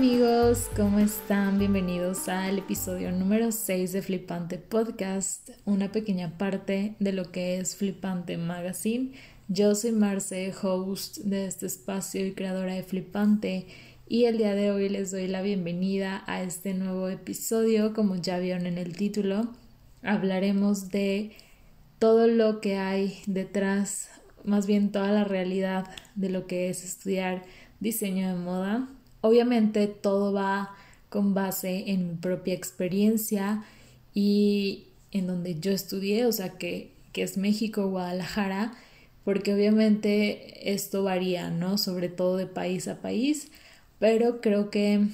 Amigos, ¿cómo están? Bienvenidos al episodio número 6 de Flipante Podcast, una pequeña parte de lo que es Flipante Magazine. Yo soy Marce, host de este espacio y creadora de Flipante, y el día de hoy les doy la bienvenida a este nuevo episodio. Como ya vieron en el título, hablaremos de todo lo que hay detrás, más bien toda la realidad de lo que es estudiar diseño de moda Obviamente todo va con base en mi propia experiencia y en donde yo estudié, o sea que, que es México, Guadalajara, porque obviamente esto varía, ¿no? Sobre todo de país a país, pero creo que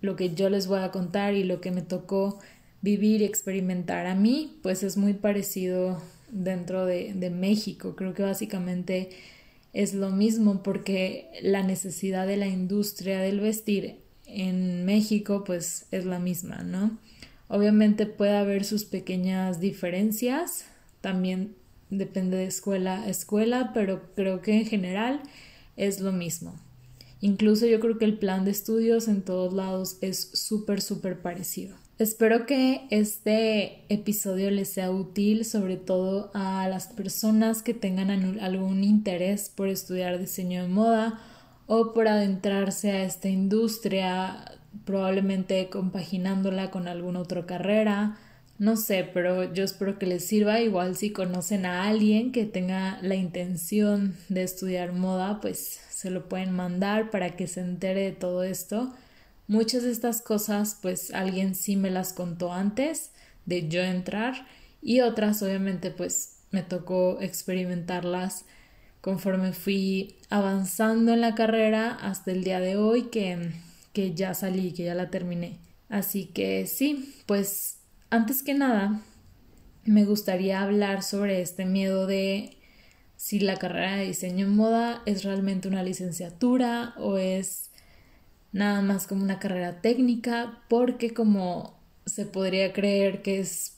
lo que yo les voy a contar y lo que me tocó vivir y experimentar a mí, pues es muy parecido dentro de, de México. Creo que básicamente es lo mismo porque la necesidad de la industria del vestir en México pues es la misma, ¿no? Obviamente puede haber sus pequeñas diferencias, también depende de escuela a escuela, pero creo que en general es lo mismo. Incluso yo creo que el plan de estudios en todos lados es súper, súper parecido. Espero que este episodio les sea útil, sobre todo a las personas que tengan algún interés por estudiar diseño de moda o por adentrarse a esta industria, probablemente compaginándola con alguna otra carrera. No sé, pero yo espero que les sirva. Igual si conocen a alguien que tenga la intención de estudiar moda, pues se lo pueden mandar para que se entere de todo esto Muchas de estas cosas pues alguien sí me las contó antes de yo entrar y otras obviamente pues me tocó experimentarlas conforme fui avanzando en la carrera hasta el día de hoy que, que ya salí, que ya la terminé. Así que sí, pues antes que nada me gustaría hablar sobre este miedo de si la carrera de diseño en moda es realmente una licenciatura o es nada más como una carrera técnica, porque como se podría creer que es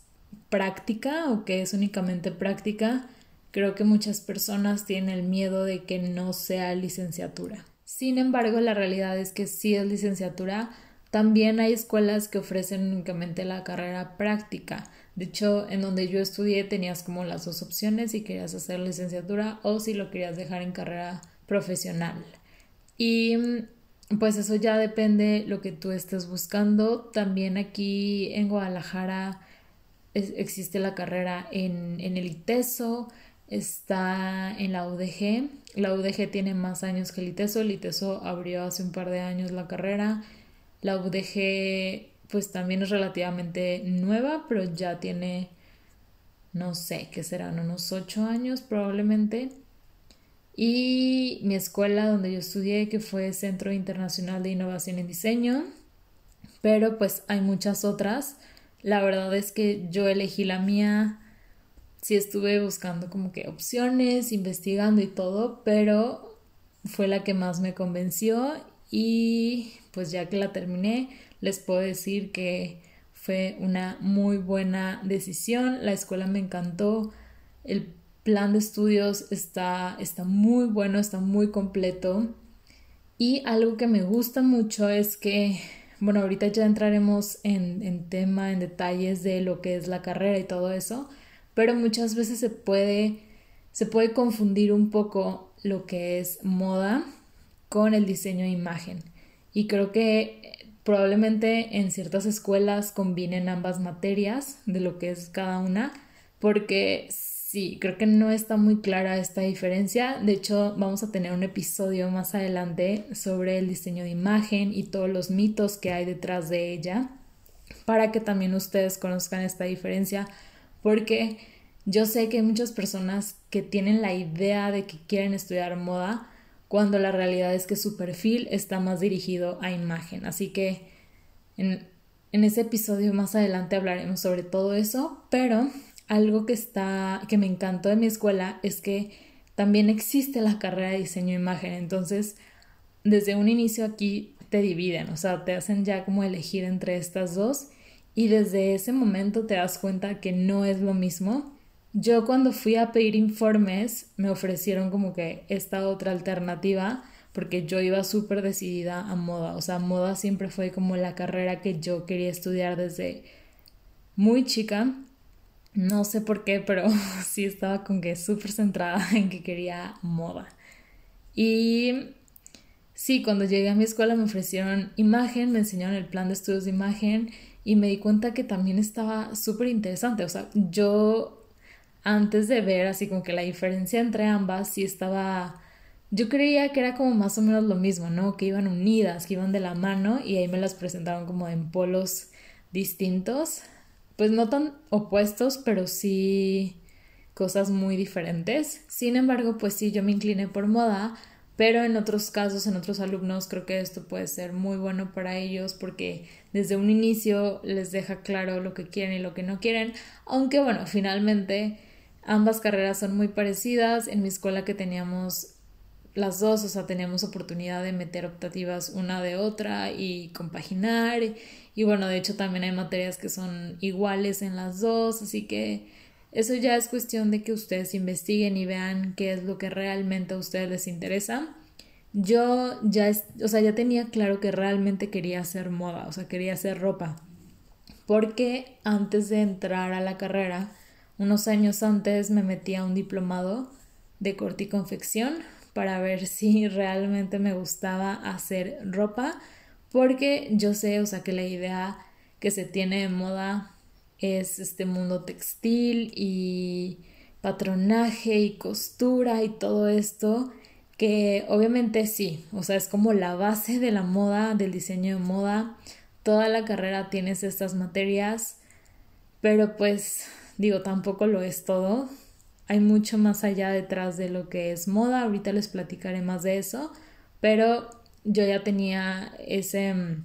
práctica o que es únicamente práctica, creo que muchas personas tienen el miedo de que no sea licenciatura. Sin embargo, la realidad es que sí es licenciatura. También hay escuelas que ofrecen únicamente la carrera práctica. De hecho, en donde yo estudié tenías como las dos opciones si querías hacer licenciatura o si lo querías dejar en carrera profesional. Y pues eso ya depende lo que tú estés buscando. También aquí en Guadalajara existe la carrera en, en, el ITESO, está en la UDG. La UDG tiene más años que el ITESO. El ITESO abrió hace un par de años la carrera. La UDG pues también es relativamente nueva, pero ya tiene, no sé, qué serán unos ocho años probablemente y mi escuela donde yo estudié, que fue Centro Internacional de Innovación en Diseño, pero pues hay muchas otras. La verdad es que yo elegí la mía, sí estuve buscando como que opciones, investigando y todo, pero fue la que más me convenció y pues ya que la terminé, les puedo decir que fue una muy buena decisión, la escuela me encantó, el plan de estudios está, está muy bueno, está muy completo. Y algo que me gusta mucho es que, bueno, ahorita ya entraremos en, en tema, en detalles de lo que es la carrera y todo eso, pero muchas veces se puede, se puede confundir un poco lo que es moda con el diseño de imagen. Y creo que probablemente en ciertas escuelas combinen ambas materias de lo que es cada una, porque Sí, creo que no está muy clara esta diferencia. De hecho, vamos a tener un episodio más adelante sobre el diseño de imagen y todos los mitos que hay detrás de ella, para que también ustedes conozcan esta diferencia, porque yo sé que hay muchas personas que tienen la idea de que quieren estudiar moda, cuando la realidad es que su perfil está más dirigido a imagen. Así que en, en ese episodio más adelante hablaremos sobre todo eso, pero algo que está que me encantó de mi escuela es que también existe la carrera de diseño imagen, entonces desde un inicio aquí te dividen, o sea, te hacen ya como elegir entre estas dos y desde ese momento te das cuenta que no es lo mismo. Yo cuando fui a pedir informes me ofrecieron como que esta otra alternativa porque yo iba súper decidida a moda, o sea, moda siempre fue como la carrera que yo quería estudiar desde muy chica. No sé por qué, pero sí estaba con que súper centrada en que quería moda. Y sí, cuando llegué a mi escuela me ofrecieron imagen, me enseñaron el plan de estudios de imagen y me di cuenta que también estaba súper interesante. O sea, yo antes de ver así como que la diferencia entre ambas sí estaba yo creía que era como más o menos lo mismo, ¿no? Que iban unidas, que iban de la mano y ahí me las presentaron como en polos distintos, pues no tan opuestos, pero sí cosas muy diferentes. Sin embargo, pues sí, yo me incliné por moda, pero en otros casos, en otros alumnos, creo que esto puede ser muy bueno para ellos porque desde un inicio les deja claro lo que quieren y lo que no quieren, aunque bueno, finalmente ambas carreras son muy parecidas. En mi escuela que teníamos las dos, o sea, teníamos oportunidad de meter optativas una de otra y compaginar. Y, bueno, de hecho también hay materias que son iguales en las dos, así que eso ya es cuestión de que ustedes investiguen y vean qué es lo que realmente a ustedes les interesa. Yo ya, o sea, ya tenía claro que realmente quería hacer moda, o sea, quería hacer ropa. Porque antes de entrar a la carrera, unos años antes me metí a un diplomado de corte y confección para ver si realmente me gustaba hacer ropa, porque yo sé, o sea, que la idea que se tiene de moda es este mundo textil y patronaje y costura y todo esto, que obviamente sí, o sea, es como la base de la moda, del diseño de moda, toda la carrera tienes estas materias, pero pues digo, tampoco lo es todo, hay mucho más allá detrás de lo que es moda, ahorita les platicaré más de eso, pero yo ya tenía ese, mm,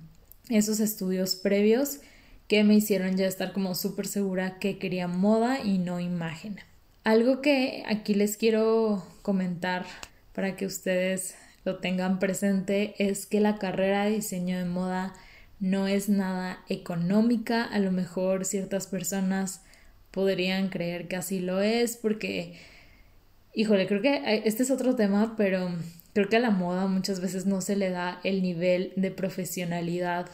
esos estudios previos que me hicieron ya estar como súper segura que quería moda y no imagen. Algo que aquí les quiero comentar para que ustedes lo tengan presente es que la carrera de diseño de moda no es nada económica, a lo mejor ciertas personas podrían creer que así lo es, porque, híjole, creo que este es otro tema, pero creo que a la moda muchas veces no se le da el nivel de profesionalidad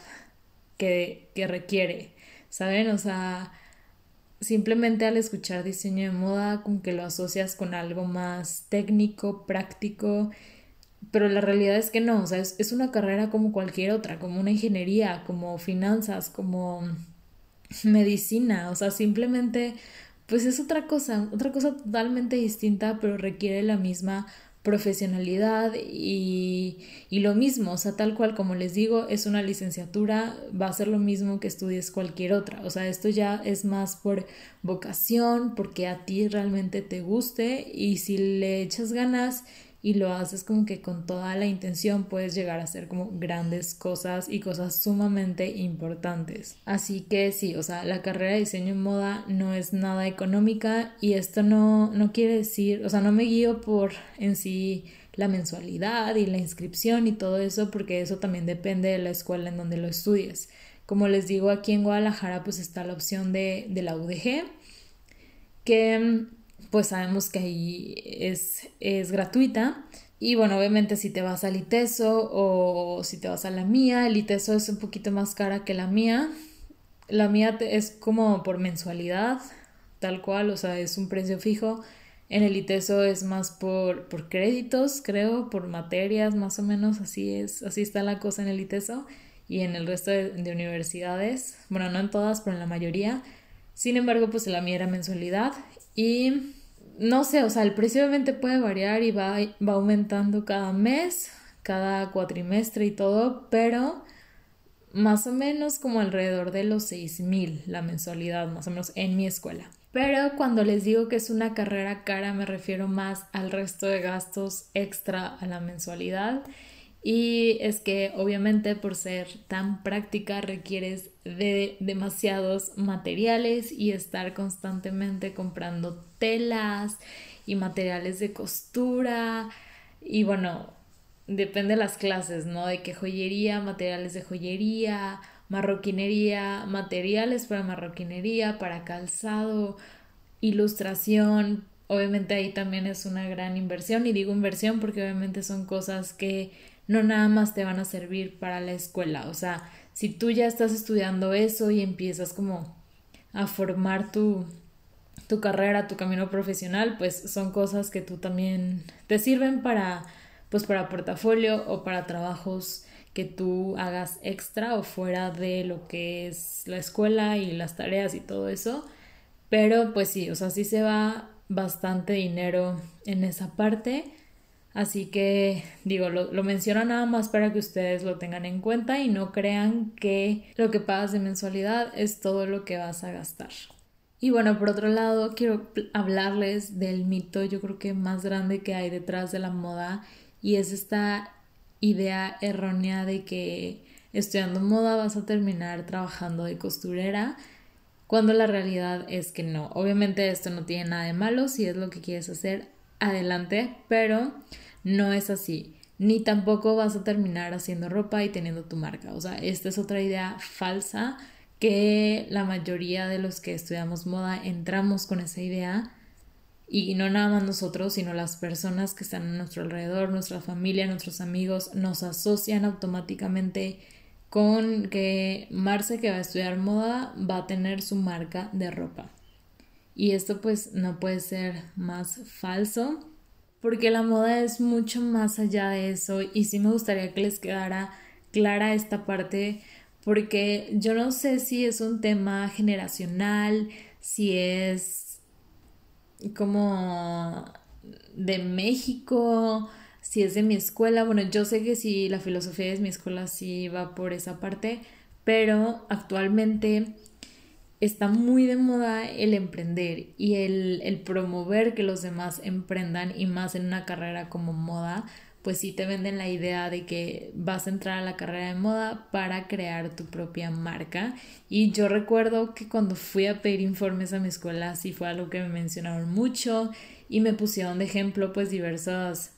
que, que requiere, ¿saben? O sea, simplemente al escuchar diseño de moda, como que lo asocias con algo más técnico, práctico, pero la realidad es que no, o sea, es, es una carrera como cualquier otra, como una ingeniería, como finanzas, como medicina, o sea, simplemente pues es otra cosa, otra cosa totalmente distinta, pero requiere la misma profesionalidad y, y, lo mismo, o sea, tal cual como les digo, es una licenciatura, va a ser lo mismo que estudies cualquier otra, o sea, esto ya es más por vocación, porque a ti realmente te guste y si le echas ganas y lo haces como que con toda la intención puedes llegar a hacer como grandes cosas y cosas sumamente importantes. Así que sí, o sea, la carrera de diseño en moda no es nada económica y esto no, no quiere decir, o sea, no me guío por en sí la mensualidad y la inscripción y todo eso porque eso también depende de la escuela en donde lo estudies. Como les digo, aquí en Guadalajara pues está la opción de, de la UDG que pues sabemos que ahí es, es gratuita. Y bueno, obviamente si te vas al ITESO o si te vas a la mía, el ITESO es un poquito más cara que la mía. La mía es como por mensualidad, tal cual, o sea, es un precio fijo. En el ITESO es más por, por créditos, creo, por materias, más o menos, así es, así está la cosa en el ITESO. Y en el resto de, de universidades, bueno, no en todas, pero en la mayoría. Sin embargo, pues la mía era mensualidad y no sé, o sea, el precio obviamente puede variar y va, va aumentando cada mes, cada cuatrimestre y todo, pero más o menos como alrededor de los seis mil la mensualidad, más o menos en mi escuela. Pero cuando les digo que es una carrera cara me refiero más al resto de gastos extra a la mensualidad y es que obviamente por ser tan práctica requieres de demasiados materiales y estar constantemente comprando telas y materiales de costura y bueno, depende de las clases, ¿no? De qué joyería, materiales de joyería, marroquinería, materiales para marroquinería, para calzado, ilustración. Obviamente ahí también es una gran inversión y digo inversión porque obviamente son cosas que no nada más te van a servir para la escuela. O sea, si tú ya estás estudiando eso y empiezas como a formar tu, tu carrera, tu camino profesional, pues son cosas que tú también te sirven para, pues para portafolio o para trabajos que tú hagas extra o fuera de lo que es la escuela y las tareas y todo eso. Pero pues sí, o sea, sí se va bastante dinero en esa parte. Así que digo, lo, lo, menciono nada más para que ustedes lo tengan en cuenta y no crean que lo que pagas de mensualidad es todo lo que vas a gastar. Y bueno, por otro lado, quiero hablarles del mito yo creo que más grande que hay detrás de la moda y es esta idea errónea de que estudiando moda vas a terminar trabajando de costurera cuando la realidad es que no. Obviamente esto no tiene nada de malo, si es lo que quieres hacer, adelante, pero no es así. Ni tampoco vas a terminar haciendo ropa y teniendo tu marca. O sea, esta es otra idea falsa que la mayoría de los que estudiamos moda entramos con esa idea y no nada más nosotros, sino las personas que están a nuestro alrededor, nuestra familia, nuestros amigos, nos asocian automáticamente con que Marce que va a estudiar moda va a tener su marca de ropa. Y esto pues no puede ser más falso porque la moda es mucho más allá de eso y sí me gustaría que les quedara clara esta parte porque yo no sé si es un tema generacional, si es como de México, si es de mi escuela, bueno, yo sé que si la filosofía de mi escuela sí va por esa parte, pero actualmente está muy de moda el emprender y el, el promover que los demás emprendan y más en una carrera como moda, pues sí te venden la idea de que vas a entrar a la carrera de moda para crear tu propia marca. Y yo recuerdo que cuando fui a pedir informes a mi escuela, sí fue algo que me mencionaron mucho y me pusieron de ejemplo pues diversas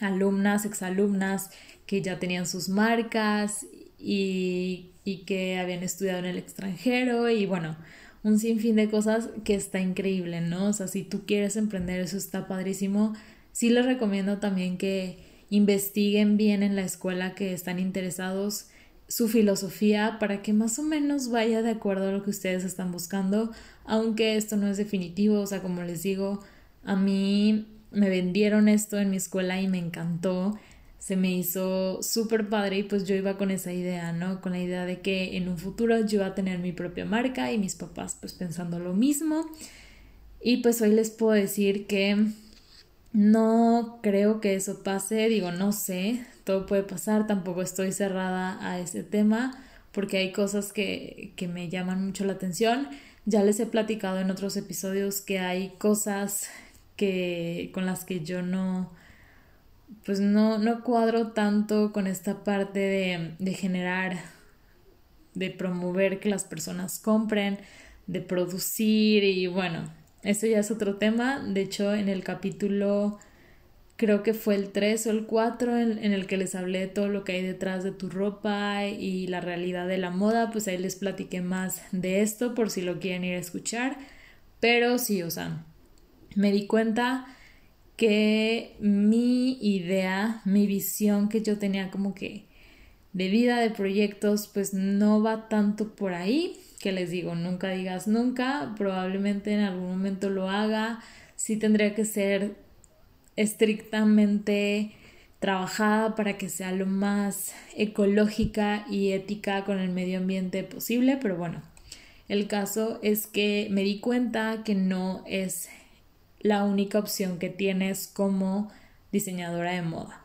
alumnas, exalumnas que ya tenían sus marcas y, y que habían estudiado en el extranjero y bueno, un sinfín de cosas que está increíble, ¿no? O sea, si tú quieres emprender, eso está padrísimo. Sí les recomiendo también que investiguen bien en la escuela que están interesados su filosofía para que más o menos vaya de acuerdo a lo que ustedes están buscando, aunque esto no es definitivo, o sea, como les digo, a mí me vendieron esto en mi escuela y me encantó. Se me hizo súper padre y pues yo iba con esa idea, ¿no? Con la idea de que en un futuro yo iba a tener mi propia marca y mis papás pues pensando lo mismo. Y pues hoy les puedo decir que no creo que eso pase, digo, no sé, todo puede pasar, tampoco estoy cerrada a ese tema porque hay cosas que, que me llaman mucho la atención. Ya les he platicado en otros episodios que hay cosas que con las que yo no pues no, no cuadro tanto con esta parte de, de generar, de promover que las personas compren, de producir y bueno, eso ya es otro tema. De hecho, en el capítulo, creo que fue el 3 o el 4, en, en, el que les hablé de todo lo que hay detrás de tu ropa y la realidad de la moda, pues ahí les platiqué más de esto por si lo quieren ir a escuchar. Pero sí, o sea, me di cuenta que mi idea, mi visión que yo tenía como que de vida, de proyectos, pues no va tanto por ahí, que les digo, nunca digas nunca, probablemente en algún momento lo haga, sí tendría que ser estrictamente trabajada para que sea lo más ecológica y ética con el medio ambiente posible, pero bueno, el caso es que me di cuenta que no es la única opción que tienes como diseñadora de moda.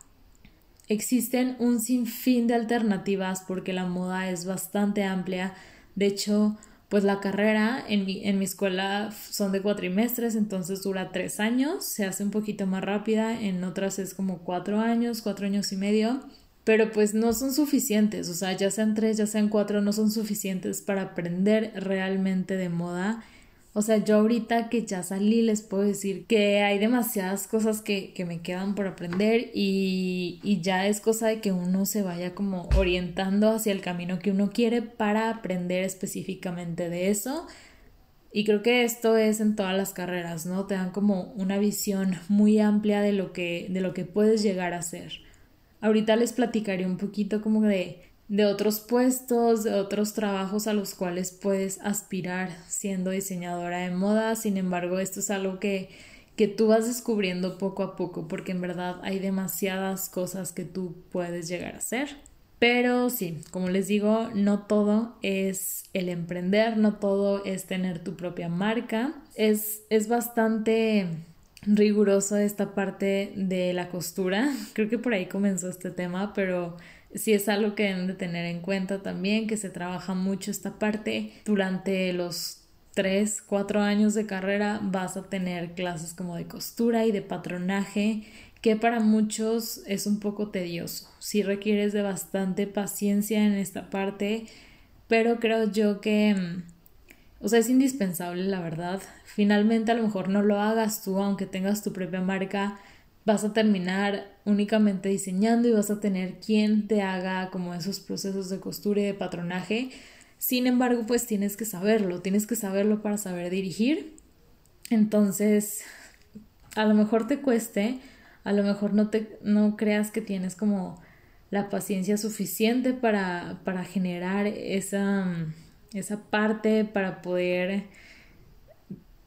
Existen un sinfín de alternativas porque la moda es bastante amplia. De hecho, pues la carrera en mi, en mi escuela son de cuatrimestres, entonces dura tres años, se hace un poquito más rápida, en otras es como cuatro años, cuatro años y medio, pero pues no son suficientes, o sea, ya sean tres, ya sean cuatro, no son suficientes para aprender realmente de moda o sea, yo ahorita que ya salí les puedo decir que hay demasiadas cosas que, que me quedan por aprender y, y, ya es cosa de que uno se vaya como orientando hacia el camino que uno quiere para aprender específicamente de eso. Y creo que esto es en todas las carreras, ¿no? Te dan como una visión muy amplia de lo que, de lo que puedes llegar a ser. Ahorita les platicaré un poquito como de, de otros puestos, de otros trabajos a los cuales puedes aspirar siendo diseñadora de moda. Sin embargo, esto es algo que, que tú vas descubriendo poco a poco porque en verdad hay demasiadas cosas que tú puedes llegar a hacer. Pero sí, como les digo, no todo es el emprender, no todo es tener tu propia marca. Es, es bastante riguroso esta parte de la costura. Creo que por ahí comenzó este tema, pero sí es algo que deben de tener en cuenta también, que se trabaja mucho esta parte. Durante los 3, 4 años de carrera vas a tener clases como de costura y de patronaje que para muchos es un poco tedioso. Sí requieres de bastante paciencia en esta parte, pero creo yo que, mm, o sea, es indispensable, la verdad. Finalmente, a lo mejor no lo hagas tú, aunque tengas tu propia marca, vas a terminar únicamente diseñando y vas a tener quien te haga como esos procesos de costura y de patronaje. Sin embargo, pues tienes que saberlo, tienes que saberlo para saber dirigir. Entonces, a lo mejor te cueste, a lo mejor no te no creas que tienes como la paciencia suficiente para, para generar esa, esa parte para poder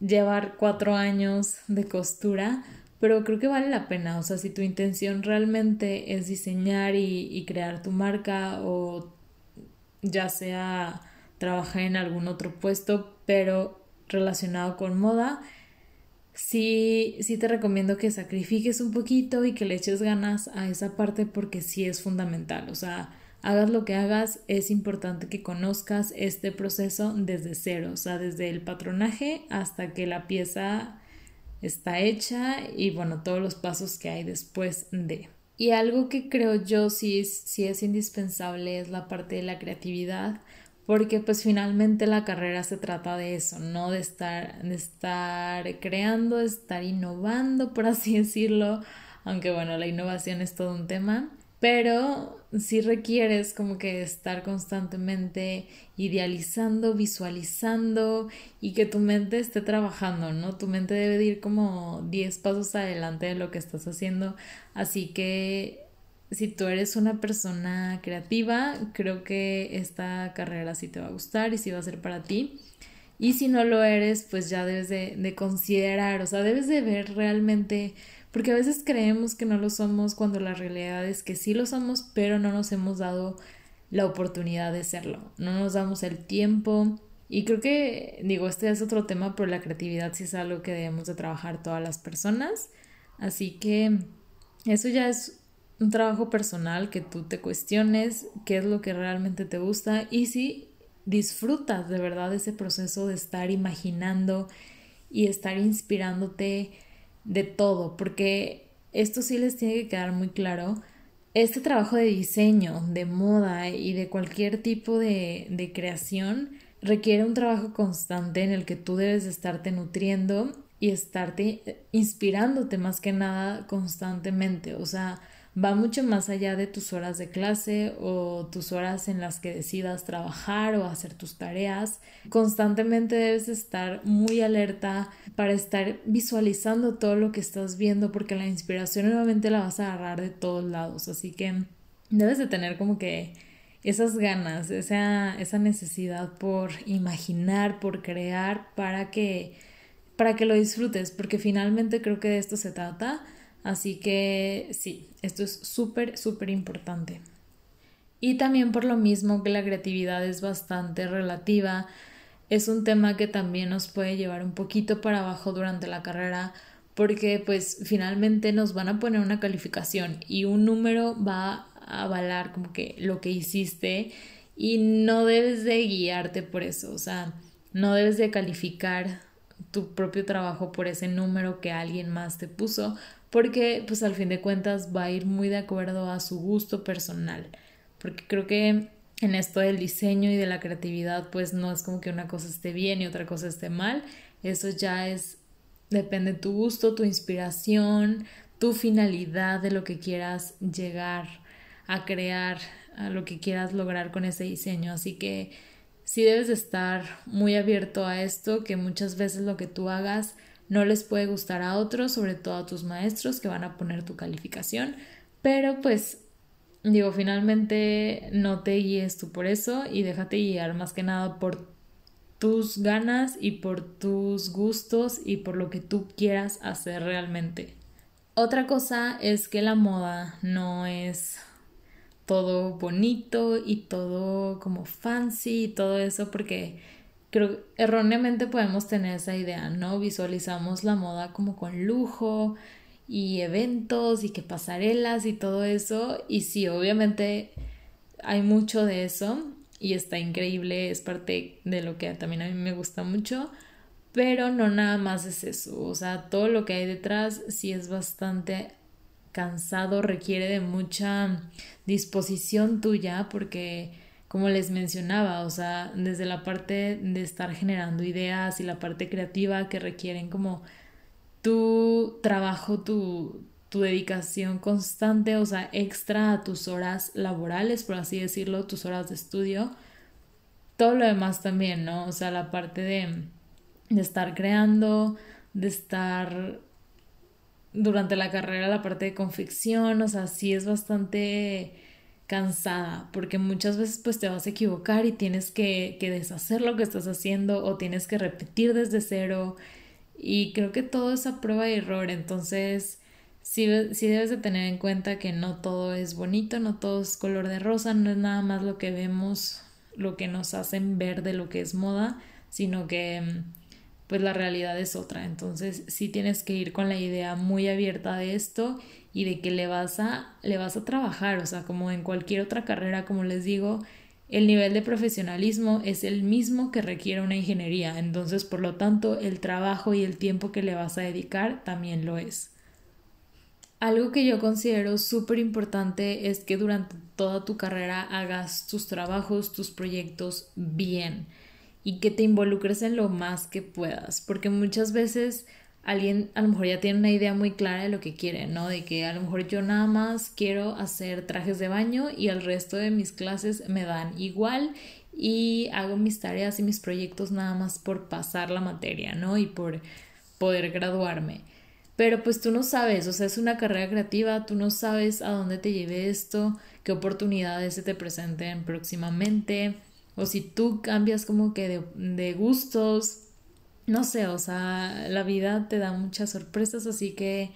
llevar cuatro años de costura, pero creo que vale la pena, o sea, si tu intención realmente es diseñar y, y crear tu marca o ya sea trabajar en algún otro puesto, pero relacionado con moda, sí, sí te recomiendo que sacrifiques un poquito y que le eches ganas a esa parte porque sí es fundamental. O sea, hagas lo que hagas, es importante que conozcas este proceso desde cero, o sea, desde el patronaje hasta que la pieza está hecha y bueno, todos los pasos que hay después de. Y algo que creo yo sí, sí es indispensable es la parte de la creatividad porque pues finalmente la carrera se trata de eso, ¿no? De estar, de estar creando, de estar innovando, por así decirlo, aunque bueno, la innovación es todo un tema, pero sí requieres como que estar constantemente idealizando, visualizando y que tu mente esté trabajando, ¿no? Tu mente debe ir como 10 pasos adelante de lo que estás haciendo, así que si tú eres una persona creativa, creo que esta carrera sí te va a gustar y sí va a ser para ti. Y si no lo eres, pues ya debes de, considerar, o sea, debes de ver realmente, porque a veces creemos que no lo somos cuando la realidad es que sí lo somos, pero no nos hemos dado la oportunidad de serlo, no nos damos el tiempo. Y creo que, digo, este es otro tema, pero la creatividad sí es algo que debemos de trabajar todas las personas. Así que eso ya es un trabajo personal que tú te cuestiones qué es lo que realmente te gusta y si disfrutas de verdad ese proceso de estar imaginando y estar inspirándote de todo, porque esto sí les tiene que quedar muy claro. Este trabajo de diseño, de moda y de cualquier tipo de, de creación requiere un trabajo constante en el que tú debes de estarte nutriendo y estarte inspirándote más que nada constantemente. O sea, va mucho más allá de tus horas de clase o tus horas en las que decidas trabajar o hacer tus tareas. Constantemente debes estar muy alerta para estar visualizando todo lo que estás viendo porque la inspiración nuevamente la vas a agarrar de todos lados. Así que debes de tener como que esas ganas, esa, esa necesidad por imaginar, por crear para que para que lo disfrutes, porque finalmente creo que de esto se trata Así que sí, esto es súper, súper importante. Y también por lo mismo que la creatividad es bastante relativa, es un tema que también nos puede llevar un poquito para abajo durante la carrera porque pues finalmente nos van a poner una calificación y un número va a avalar como que lo que hiciste y no debes de guiarte por eso, o sea, no debes de calificar tu propio trabajo por ese número que alguien más te puso, porque pues al fin de cuentas va a ir muy de acuerdo a su gusto personal, porque creo que en esto del diseño y de la creatividad pues no es como que una cosa esté bien y otra cosa esté mal, eso ya es depende de tu gusto, tu inspiración, tu finalidad de lo que quieras llegar a crear, a lo que quieras lograr con ese diseño, así que sí debes de estar muy abierto a esto, que muchas veces lo que tú hagas no les puede gustar a otros, sobre todo a tus maestros que van a poner tu calificación, pero pues digo, finalmente no te guíes tú por eso y déjate guiar más que nada por tus ganas y por tus gustos y por lo que tú quieras hacer realmente. Otra cosa es que la moda no es todo bonito y todo como fancy y todo eso porque creo que erróneamente podemos tener esa idea, ¿no? Visualizamos la moda como con lujo y eventos y que pasarelas y todo eso y sí, obviamente hay mucho de eso y está increíble, es parte de lo que también a mí me gusta mucho, pero no nada más es eso, o sea, todo lo que hay detrás sí es bastante cansado, requiere de mucha disposición tuya porque como les mencionaba, o sea, desde la parte de estar generando ideas y la parte creativa que requieren como tu trabajo, tu, tu dedicación constante, o sea, extra a tus horas laborales, por así decirlo, tus horas de estudio, todo lo demás también, ¿no? O sea, la parte de, de estar creando, de estar durante la carrera la parte de confección, o sea, sí es bastante cansada, porque muchas veces pues te vas a equivocar y tienes que, que deshacer lo que estás haciendo o tienes que repetir desde cero y creo que todo es a prueba y error, entonces sí, debes de tener en cuenta que no todo es bonito, no todo es color de rosa, no es nada más lo que vemos, lo que nos hacen ver de lo que es moda, sino que pues la realidad es otra. Entonces sí tienes que ir con la idea muy abierta de esto y de que le vas a, le vas a trabajar, o sea, como en cualquier otra carrera, como les digo, el nivel de profesionalismo es el mismo que requiere una ingeniería, entonces por lo tanto el trabajo y el tiempo que le vas a dedicar también lo es. Algo que yo considero súper importante es que durante toda tu carrera hagas tus trabajos, tus proyectos bien y que te involucres en lo más que puedas, porque muchas veces alguien a lo mejor ya tiene una idea muy clara de lo que quiere, ¿no? De que a lo mejor yo nada más quiero hacer trajes de baño y el resto de mis clases me dan igual y hago mis tareas y mis proyectos nada más por pasar la materia, ¿no? Y por poder graduarme. Pero pues tú no sabes, o sea, es una carrera creativa, tú no sabes a dónde te lleve esto, qué oportunidades se te presenten próximamente o si tú cambias como que de, gustos, no sé, o sea, la vida te da muchas sorpresas, así que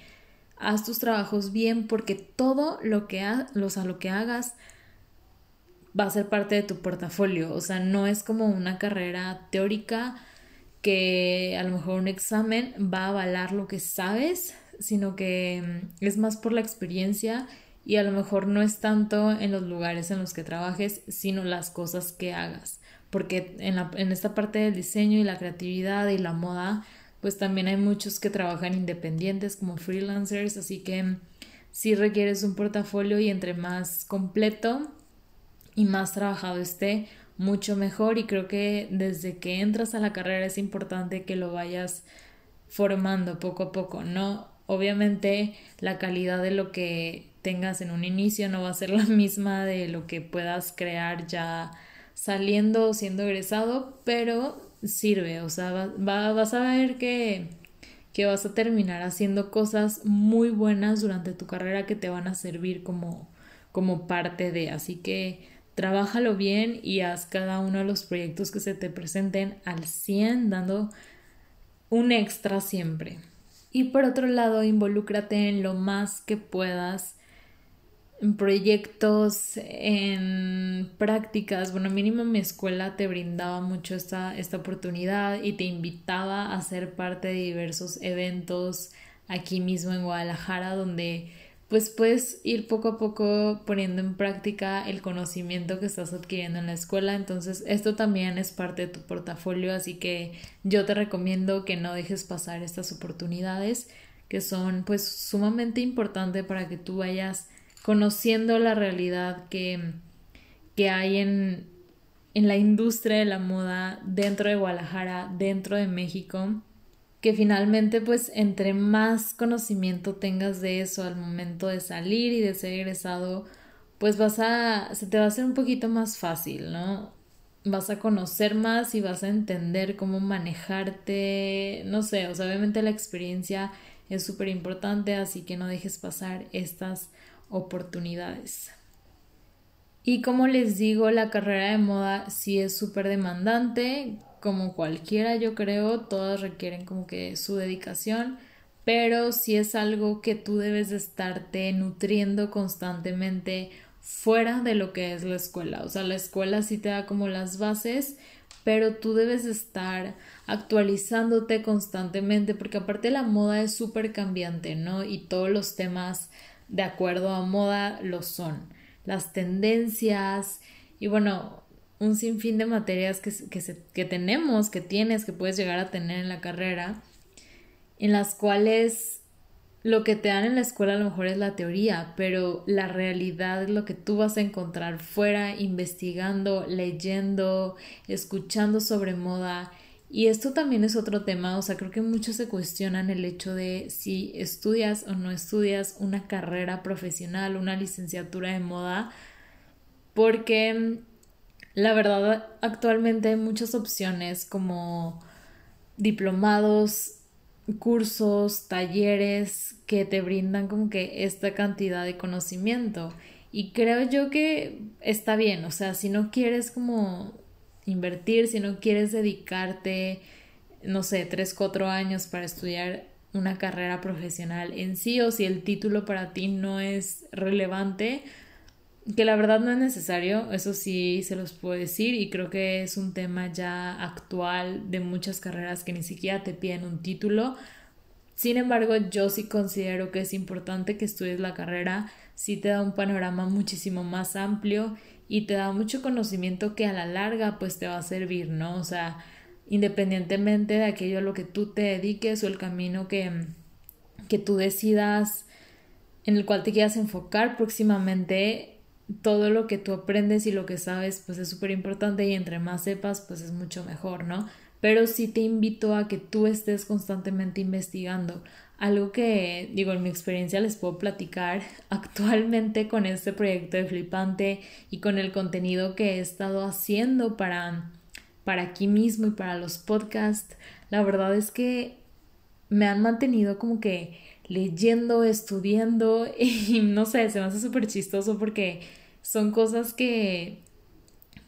haz tus trabajos bien porque todo lo que, lo que hagas va a ser parte de tu portafolio, o sea, no es como una carrera teórica que a lo mejor un examen va a avalar lo que sabes, sino que mm, es más por la experiencia y a lo mejor no es tanto en los lugares en los que trabajes, sino las cosas que hagas. Porque en, la, en esta parte del diseño y la creatividad y la moda, pues también hay muchos que trabajan independientes como freelancers, así que si requieres un portafolio y entre más completo y más trabajado esté, mucho mejor y creo que desde que entras a la carrera es importante que lo vayas formando poco a poco, ¿no? Obviamente la calidad de lo que tengas en un inicio no va a ser la misma de lo que puedas crear ya saliendo o siendo egresado, pero sirve, o sea, va, vas a ver que, que vas a terminar haciendo cosas muy buenas durante tu carrera que te van a servir como, como parte de, así que trabájalo bien y haz cada uno de los proyectos que se te presenten al 100, dando un extra siempre. Y por otro lado, involúcrate en lo más que puedas en proyectos, en prácticas. Bueno, mínimo mi escuela te brindaba mucho esta, esta oportunidad y te invitaba a ser parte de diversos eventos aquí mismo en Guadalajara donde pues puedes ir poco a poco poniendo en práctica el conocimiento que estás adquiriendo en la escuela. Entonces, esto también es parte de tu portafolio, así que yo te recomiendo que no dejes pasar estas oportunidades que son pues sumamente importantes para que tú vayas conociendo la realidad que, que hay en, en la industria de la moda dentro de Guadalajara, dentro de México, que finalmente pues entre más conocimiento tengas de eso al momento de salir y de ser egresado, pues vas a, se te va a hacer un poquito más fácil, ¿no? Vas a conocer más y vas a entender cómo manejarte, no sé, o sea, obviamente la experiencia es súper importante, así que no dejes pasar estas oportunidades. Y como les digo, la carrera de moda sí es súper demandante, como cualquiera yo creo, todas requieren como que su dedicación, pero sí es algo que tú debes de estarte nutriendo constantemente fuera de lo que es la escuela. O sea, la escuela sí te da como las bases, pero tú debes estar actualizándote constantemente porque aparte la moda es súper cambiante, ¿no? Y todos los temas de acuerdo a moda lo son. Las tendencias y bueno, un sinfín de materias que, que, que tenemos, que tienes, que puedes llegar a tener en la carrera, en las cuales lo que te dan en la escuela a lo mejor es la teoría, pero la realidad es lo que tú vas a encontrar fuera, investigando, leyendo, escuchando sobre moda. Y esto también es otro tema, o sea, creo que muchos se cuestionan el hecho de si estudias o no estudias una carrera profesional, una licenciatura de moda, porque la verdad actualmente hay muchas opciones como diplomados, cursos, talleres que te brindan como que esta cantidad de conocimiento. Y creo yo que está bien, o sea, si no quieres como invertir, si no quieres dedicarte, no sé, tres, cuatro años para estudiar una carrera profesional en sí o si el título para ti no es relevante, que la verdad no es necesario, eso sí se los puedo decir y creo que es un tema ya actual de muchas carreras que ni siquiera te piden un título. Sin embargo, yo sí considero que es importante que estudies la carrera, sí te da un panorama muchísimo más amplio y te da mucho conocimiento que a la larga pues te va a servir, ¿no? O sea, independientemente de aquello a lo que tú te dediques o el camino que, que tú decidas en el cual te quieras enfocar próximamente, todo lo que tú aprendes y lo que sabes pues es súper importante y entre más sepas pues es mucho mejor, ¿no? Pero sí te invito a que tú estés constantemente investigando. Algo que, digo, en mi experiencia les puedo platicar actualmente con este proyecto de Flipante y con el contenido que he estado haciendo para, para aquí mismo y para los podcasts. La verdad es que me han mantenido como que leyendo, estudiando y no sé, se me hace súper chistoso porque son cosas que,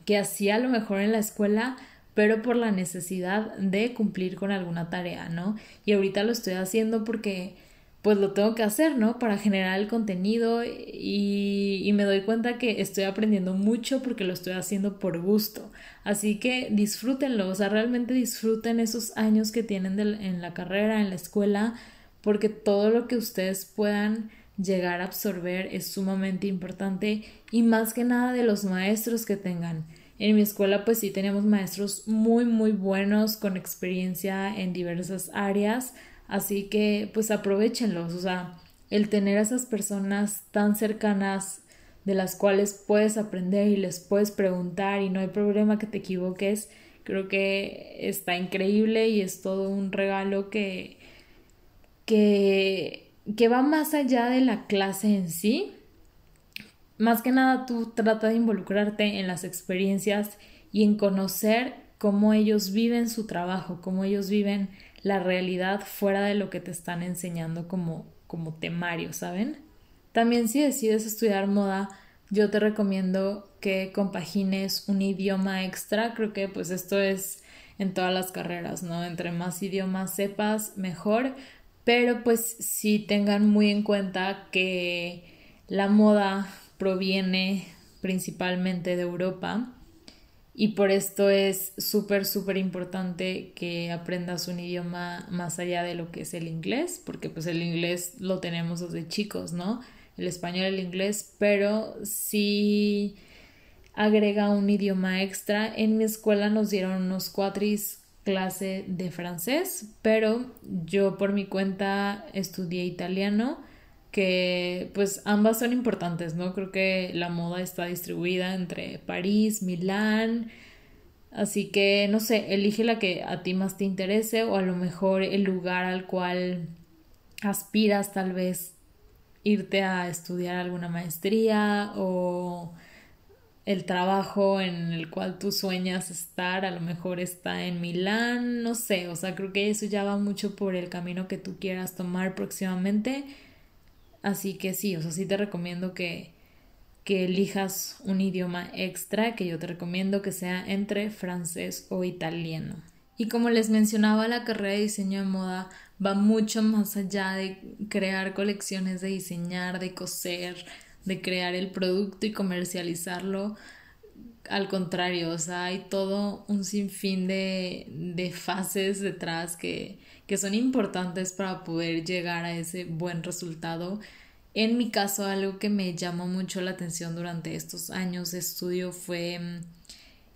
que hacía a lo mejor en la escuela, pero por la necesidad de cumplir con alguna tarea, ¿no? Y ahorita lo estoy haciendo porque pues lo tengo que hacer, ¿no? Para generar el contenido y, y, me doy cuenta que estoy aprendiendo mucho porque lo estoy haciendo por gusto. Así que disfrútenlo, o sea, realmente disfruten esos años que tienen en la carrera, en la escuela, porque todo lo que ustedes puedan llegar a absorber es sumamente importante y más que nada de los maestros que tengan. En mi escuela pues sí tenemos maestros muy muy buenos con experiencia en diversas áreas, así que pues aprovechenlos, o sea, el tener a esas personas tan cercanas de las cuales puedes aprender y les puedes preguntar y no hay problema que te equivoques, creo que está increíble y es todo un regalo que que que va más allá de la clase en sí. Más que nada tú trata de involucrarte en las experiencias y en conocer cómo ellos viven su trabajo, cómo ellos viven la realidad fuera de lo que te están enseñando como, como temario, ¿saben? También si decides estudiar moda, yo te recomiendo que compagines un idioma extra. Creo que pues esto es en todas las carreras, ¿no? Entre más idiomas sepas, mejor pero pues sí tengan muy en cuenta que la moda proviene principalmente de Europa y por esto es súper, súper importante que aprendas un idioma más allá de lo que es el inglés, porque pues el inglés lo tenemos desde chicos, ¿no? El español, el inglés, pero sí agrega un idioma extra. En mi escuela nos dieron unos cuatris clase de francés, pero yo por mi cuenta estudié italiano, que pues ambas son importantes, ¿no? Creo que la moda está distribuida entre París, Milán, así que no sé, elige la que a ti más te interese o a lo mejor el lugar al cual aspiras tal vez irte a estudiar alguna maestría o el trabajo en el cual tú sueñas estar, a lo mejor está en Milán, no sé, o sea, creo que eso ya va mucho por el camino que tú quieras tomar próximamente. Así que sí, o sea, sí te recomiendo que, que elijas un idioma extra que yo te recomiendo que sea entre francés o italiano. Y como les mencionaba, la carrera de diseño de moda va mucho más allá de crear colecciones, de diseñar, de coser, de crear el producto y comercializarlo. Al contrario, o sea, hay todo un sinfín de, de fases detrás que, que son importantes para poder llegar a ese buen resultado. En mi caso, algo que me llamó mucho la atención durante estos años de estudio fue mm,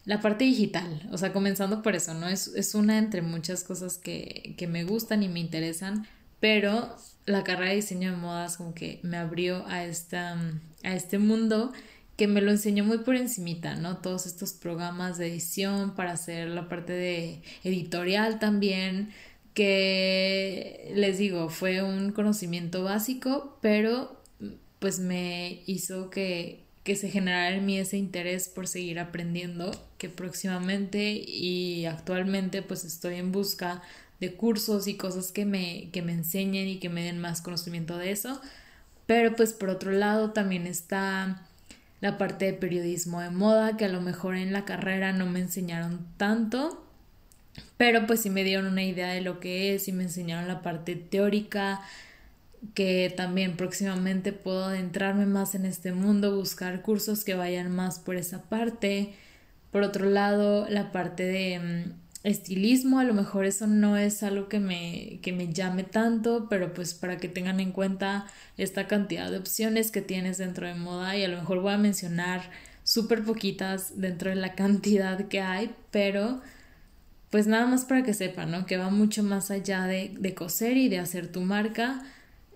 la parte digital, o sea, comenzando por eso, ¿no? Es, es una entre muchas cosas que, que, me gustan y me interesan, pero la carrera de diseño de modas como que me abrió a, esta, a este mundo que me lo enseñó muy por encimita, ¿no? Todos estos programas de edición para hacer la parte de editorial también, que les digo, fue un conocimiento básico, pero pues me hizo que, que se generara en mí ese interés por seguir aprendiendo, que próximamente y actualmente pues estoy en busca de cursos y cosas que me, que me enseñen y que me den más conocimiento de eso. Pero pues por otro lado también está la parte de periodismo de moda, que a lo mejor en la carrera no me enseñaron tanto, pero pues sí me dieron una idea de lo que es y me enseñaron la parte teórica, que también próximamente puedo adentrarme más en este mundo, buscar cursos que vayan más por esa parte. Por otro lado, la parte de mm, estilismo, a lo mejor eso no es algo que me, que me llame tanto, pero pues para que tengan en cuenta esta cantidad de opciones que tienes dentro de moda y a lo mejor voy a mencionar súper poquitas dentro de la cantidad que hay, pero pues nada más para que sepan, ¿no? Que va mucho más allá de, de coser y de hacer tu marca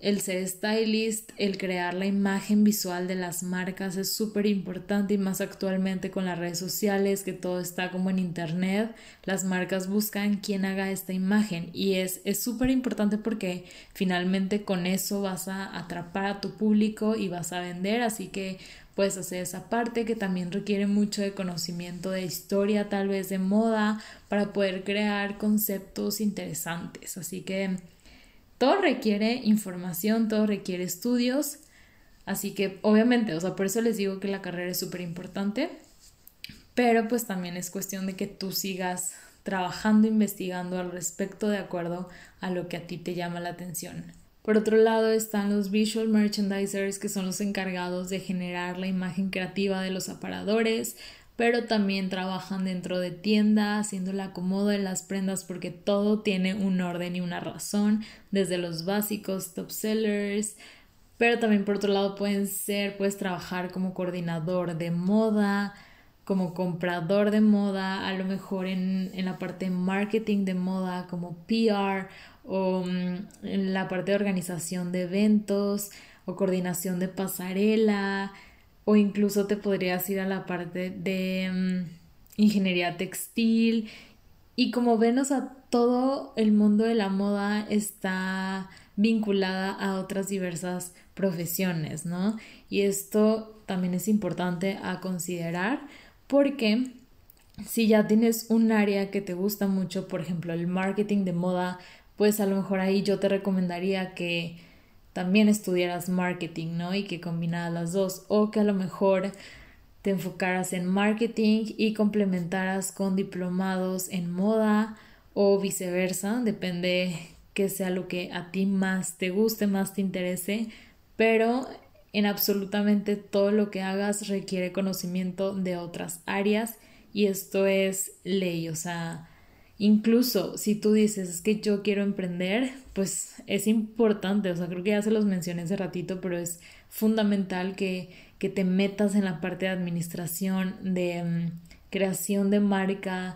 el ser stylist, el crear la imagen visual de las marcas es súper importante y más actualmente con las redes sociales, que todo está como en internet, las marcas buscan quién haga esta imagen y es súper importante porque finalmente con eso vas a atrapar a tu público y vas a vender, así que puedes hacer esa parte que también requiere mucho de conocimiento de historia, tal vez de moda, para poder crear conceptos interesantes, así que todo requiere información, todo requiere estudios, así que obviamente, o sea, por eso les digo que la carrera es súper importante, pero pues también es cuestión de que tú sigas trabajando, investigando al respecto de acuerdo a lo que a ti te llama la atención. Por otro lado están los visual merchandisers que son los encargados de generar la imagen creativa de los aparadores, pero también trabajan dentro de tienda haciendo el acomodo de las prendas porque todo tiene un orden y una razón, desde los básicos top sellers, pero también por otro lado pueden ser, puedes trabajar como coordinador de moda, como comprador de moda, a lo mejor en, en la parte de marketing de moda, como PR, o mm, en la parte de organización de eventos, o coordinación de pasarela, o incluso te podrías ir a la parte de mm, ingeniería textil y como ven, o sea, todo el mundo de la moda está vinculada a otras diversas profesiones, ¿no? Y esto también es importante a considerar porque si ya tienes un área que te gusta mucho, por ejemplo, el marketing de moda, pues a lo mejor ahí yo te recomendaría que también estudiaras marketing, ¿no? Y que combinaras las dos. O que a lo mejor te enfocaras en marketing y complementaras con diplomados en moda o viceversa, depende que sea lo que a ti más te guste, más te interese, pero en absolutamente todo lo que hagas requiere conocimiento de otras áreas y esto es ley, o sea, Incluso si tú dices es que yo quiero emprender, pues es importante, o sea, creo que ya se los mencioné hace ratito, pero es fundamental que, que te metas en la parte de administración, de mm, creación de marca,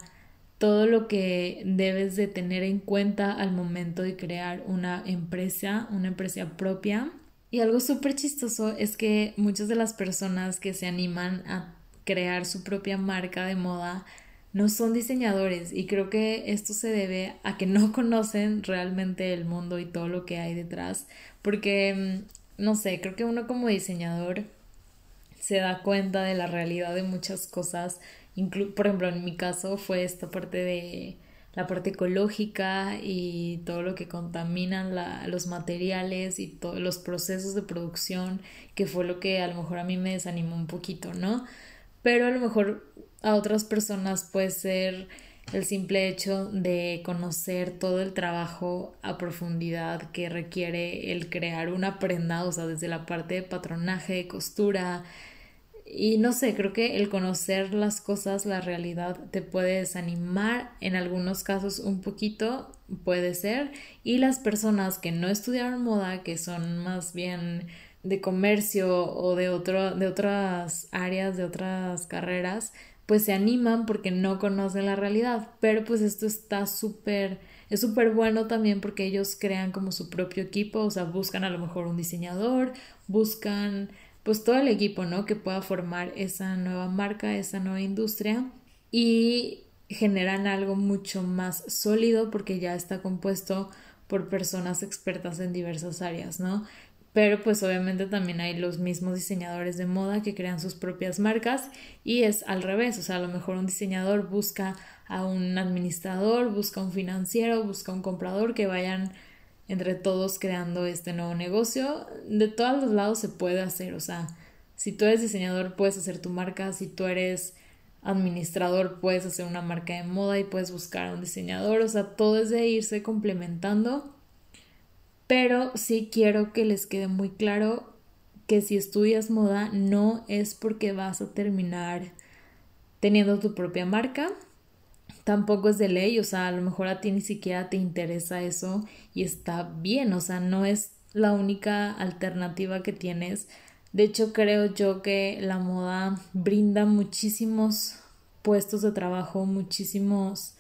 todo lo que debes de tener en cuenta al momento de crear una empresa, una empresa propia. Y algo súper chistoso es que muchas de las personas que se animan a crear su propia marca de moda no son diseñadores y creo que esto se debe a que no conocen realmente el mundo y todo lo que hay detrás, porque, mm, no sé, creo que uno como diseñador se da cuenta de la realidad de muchas cosas, por ejemplo, en mi caso fue esta parte de la parte ecológica y todo lo que contaminan los materiales y todos los procesos de producción, que fue lo que a lo mejor a mí me desanimó un poquito, ¿no? Pero a lo mejor a otras personas puede ser el simple hecho de conocer todo el trabajo a profundidad que requiere el crear una prenda, o sea, desde la parte de patronaje, costura, y no sé, creo que el conocer las cosas, la realidad, te puede desanimar, en algunos casos un poquito, puede ser, y las personas que no estudiaron moda, que son más bien de comercio o de, otro, de otras áreas, de otras carreras, pues se animan porque no conocen la realidad, pero pues esto está súper, es súper bueno también porque ellos crean como su propio equipo, o sea, buscan a lo mejor un diseñador, buscan pues todo el equipo, ¿no? Que pueda formar esa nueva marca, esa nueva industria y generan algo mucho más sólido porque ya está compuesto por personas expertas en diversas áreas, ¿no? Pero pues obviamente también hay los mismos diseñadores de moda que crean sus propias marcas y es al revés, o sea, a lo mejor un diseñador busca a un administrador, busca un financiero, busca un comprador que vayan entre todos creando este nuevo negocio. De todos los lados se puede hacer, o sea, si tú eres diseñador puedes hacer tu marca, si tú eres administrador puedes hacer una marca de moda y puedes buscar a un diseñador, o sea, todo es de irse complementando. Pero sí quiero que les quede muy claro que si estudias moda no es porque vas a terminar teniendo tu propia marca, tampoco es de ley, o sea, a lo mejor a ti ni siquiera te interesa eso y está bien, o sea, no es la única alternativa que tienes. De hecho, creo yo que la moda brinda muchísimos puestos de trabajo, muchísimos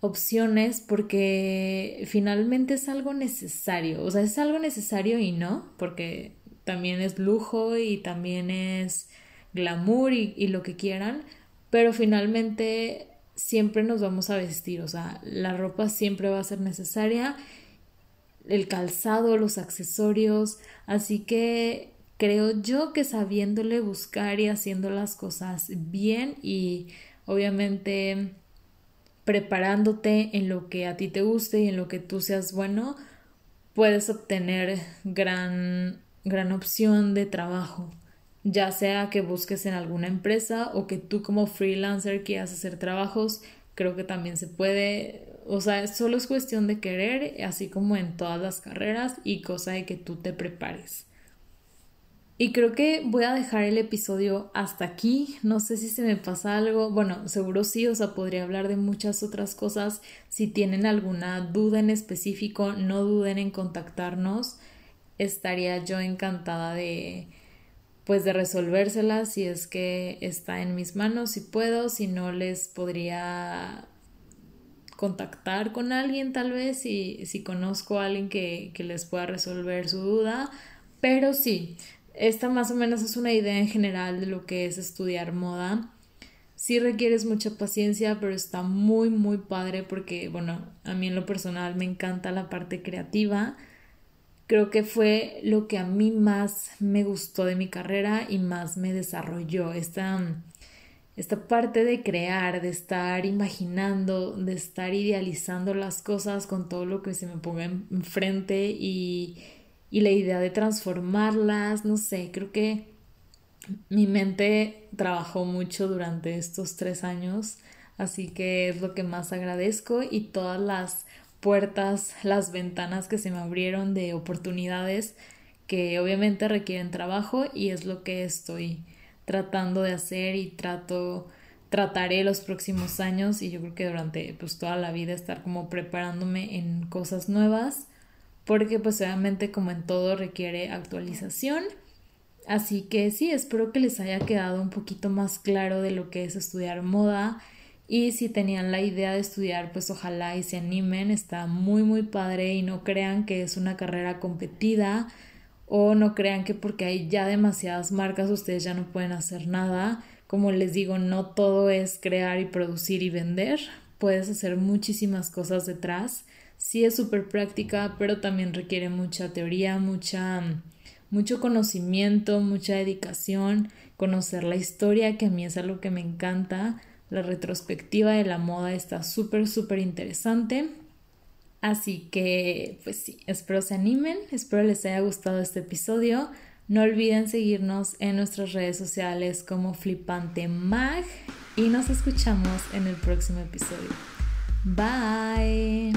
opciones porque finalmente es algo necesario, o sea, es algo necesario y no, porque también es lujo y también es glamour y, y lo que quieran, pero finalmente siempre nos vamos a vestir, o sea, la ropa siempre va a ser necesaria, el calzado, los accesorios, así que creo yo que sabiéndole buscar y haciendo las cosas bien y obviamente preparándote en lo que a ti te guste y en lo que tú seas bueno, puedes obtener gran gran opción de trabajo ya sea que busques en alguna empresa o que tú como freelancer quieras hacer trabajos, creo que también se puede, o sea, solo es cuestión de querer, así como en todas las carreras y cosa de que tú te prepares. Y creo que voy a dejar el episodio hasta aquí. No sé si se me pasa algo. Bueno, seguro sí, o sea, podría hablar de muchas otras cosas. Si tienen alguna duda en específico, no duden en contactarnos. Estaría yo encantada de, pues de resolvérsela si es que está en mis manos, si puedo, si no les podría contactar con alguien tal vez, si, si conozco a alguien que, que les pueda resolver su duda, pero sí, esta más o menos es una idea en general de lo que es estudiar moda. Sí requieres mucha paciencia, pero está muy, muy padre porque, bueno, a mí en lo personal me encanta la parte creativa creo que fue lo que a mí más me gustó de mi carrera y más me desarrolló. Esta, esta parte de crear, de estar imaginando, de estar idealizando las cosas con todo lo que se me ponga enfrente y, y la idea de transformarlas, no sé, creo que mi mente trabajó mucho durante estos tres años, así que es lo que más agradezco y todas las puertas, las ventanas que se me abrieron de oportunidades que obviamente requieren trabajo y es lo que estoy tratando de hacer y trato trataré los próximos años y yo creo que durante pues toda la vida estar como preparándome en cosas nuevas porque pues obviamente como en todo requiere actualización. Así que sí espero que les haya quedado un poquito más claro de lo que es estudiar moda. Y si tenían la idea de estudiar, pues ojalá y se animen, está muy muy padre y no crean que es una carrera competida. O no crean que porque hay ya demasiadas marcas ustedes ya no pueden hacer nada. Como les digo, no todo es crear y producir y vender, puedes hacer muchísimas cosas detrás. Sí es súper práctica, pero también requiere mucha teoría, mucha, mucho conocimiento, mucha dedicación, conocer la historia, que a mí es algo que me encanta la retrospectiva de la moda está súper, súper interesante. Así que, pues sí, espero se animen, espero les haya gustado este episodio. No olviden seguirnos en nuestras redes sociales como Flipante Mag y nos escuchamos en el próximo episodio. Bye.